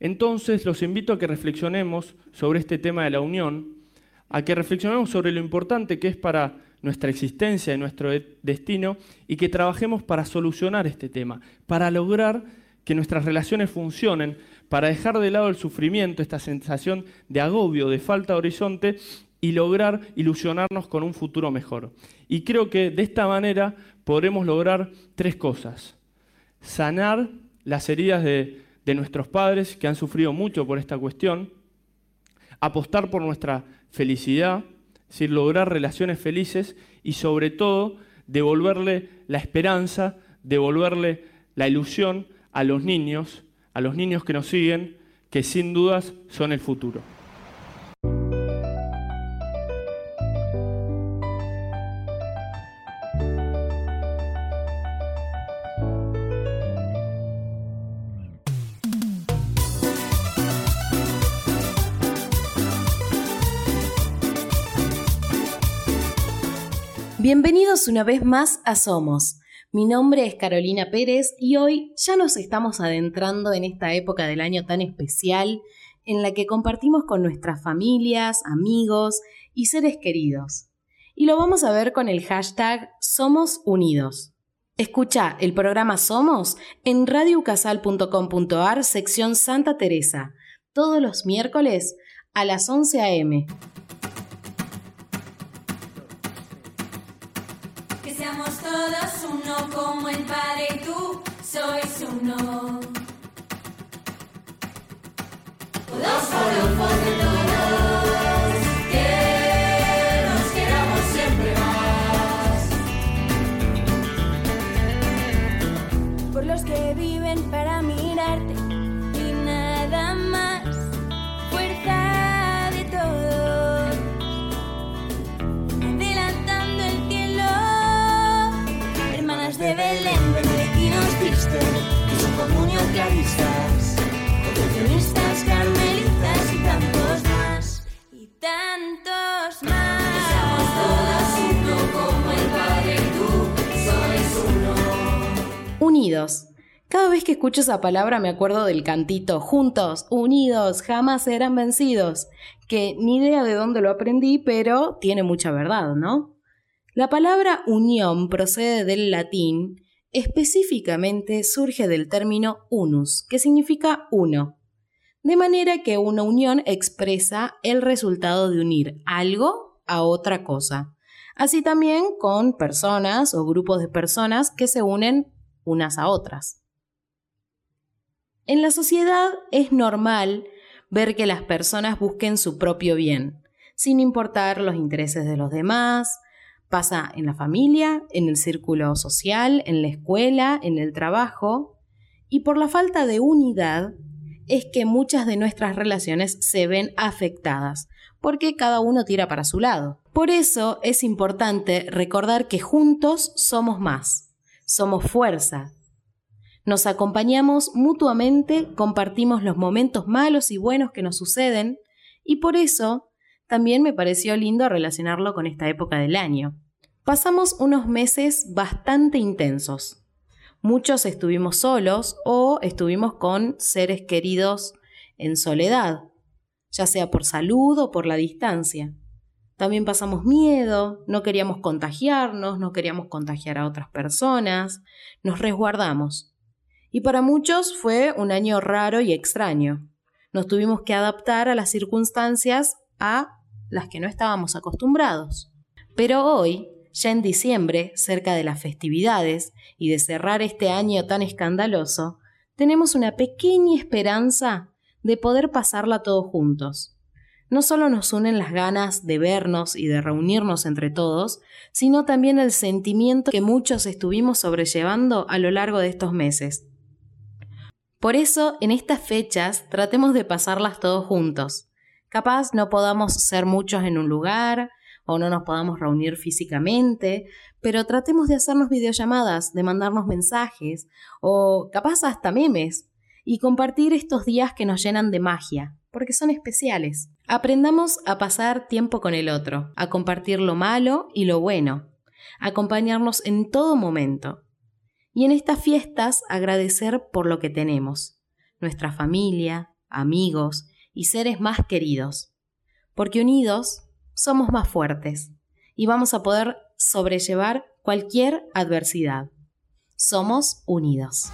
Entonces los invito a que reflexionemos sobre este tema de la unión, a que reflexionemos sobre lo importante que es para nuestra existencia y nuestro destino y que trabajemos para solucionar este tema, para lograr que nuestras relaciones funcionen, para dejar de lado el sufrimiento, esta sensación de agobio, de falta de horizonte y lograr ilusionarnos con un futuro mejor. Y creo que de esta manera podremos lograr tres cosas. Sanar las heridas de, nuestros padres que han sufrido mucho por esta cuestión, apostar por nuestra felicidad, lograr relaciones felices y sobre todo devolverle la esperanza, devolverle la ilusión a los niños, a los niños que nos siguen, que sin dudas son el futuro. Bienvenidos una vez más a Somos. Mi nombre es Carolina Pérez y hoy ya nos estamos adentrando en esta época del año tan especial en la que compartimos con nuestras familias, amigos y seres queridos. Y lo vamos a ver con el hashtag Somos Unidos. Escucha el programa Somos en radiocasal.com.ar sección Santa Teresa, todos los miércoles a las 11 a.m. todos uno como el Padre y tú sois uno. Todos por de todos, que nos queramos siempre más. Por los que viven para mirarte y nada más. Comunión claristas, concepcionistas, carmelitas y tantos más, y tantos más. Seamos todas uno como el Padre y tú sois uno. Unidos. Cada vez que escucho esa palabra me acuerdo del cantito Juntos, unidos, jamás serán vencidos, que ni idea de dónde lo aprendí, pero tiene mucha verdad, ¿no? La palabra unión procede del latín, específicamente surge del término unus, que significa uno, de manera que una unión expresa el resultado de unir algo a otra cosa, así también con personas o grupos de personas que se unen unas a otras. En la sociedad es normal ver que las personas busquen su propio bien, sin importar los intereses de los demás. Pasa en la familia, en el círculo social, en la escuela, en el trabajo. Y por la falta de unidad es que muchas de nuestras relaciones se ven afectadas, porque cada uno tira para su lado. Por eso es importante recordar que juntos somos más, somos fuerza, nos acompañamos mutuamente, compartimos los momentos malos y buenos que nos suceden, y por eso también me pareció lindo relacionarlo con esta época del año. Pasamos unos meses bastante intensos. Muchos estuvimos solos o estuvimos con seres queridos en soledad, ya sea por salud o por la distancia. También pasamos miedo, no queríamos contagiarnos, no queríamos contagiar a otras personas, nos resguardamos. Y para muchos fue un año raro y extraño. Nos tuvimos que adaptar a las circunstancias a las que no estábamos acostumbrados. Pero hoy, ya en diciembre, cerca de las festividades y de cerrar este año tan escandaloso, tenemos una pequeña esperanza de poder pasarla todos juntos. No solo nos unen las ganas de vernos y de reunirnos entre todos, sino también el sentimiento que muchos estuvimos sobrellevando a lo largo de estos meses, por eso, en estas fechas, tratemos de pasarlas todos juntos. Capaz no podamos ser muchos en un lugar o no nos podamos reunir físicamente, pero tratemos de hacernos videollamadas, de mandarnos mensajes o capaz hasta memes y compartir estos días que nos llenan de magia, porque son especiales. Aprendamos a pasar tiempo con el otro, a compartir lo malo y lo bueno, a acompañarnos en todo momento y en estas fiestas agradecer por lo que tenemos, nuestra familia, amigos y seres más queridos. Porque unidos somos más fuertes y vamos a poder sobrellevar cualquier adversidad. Somos unidos.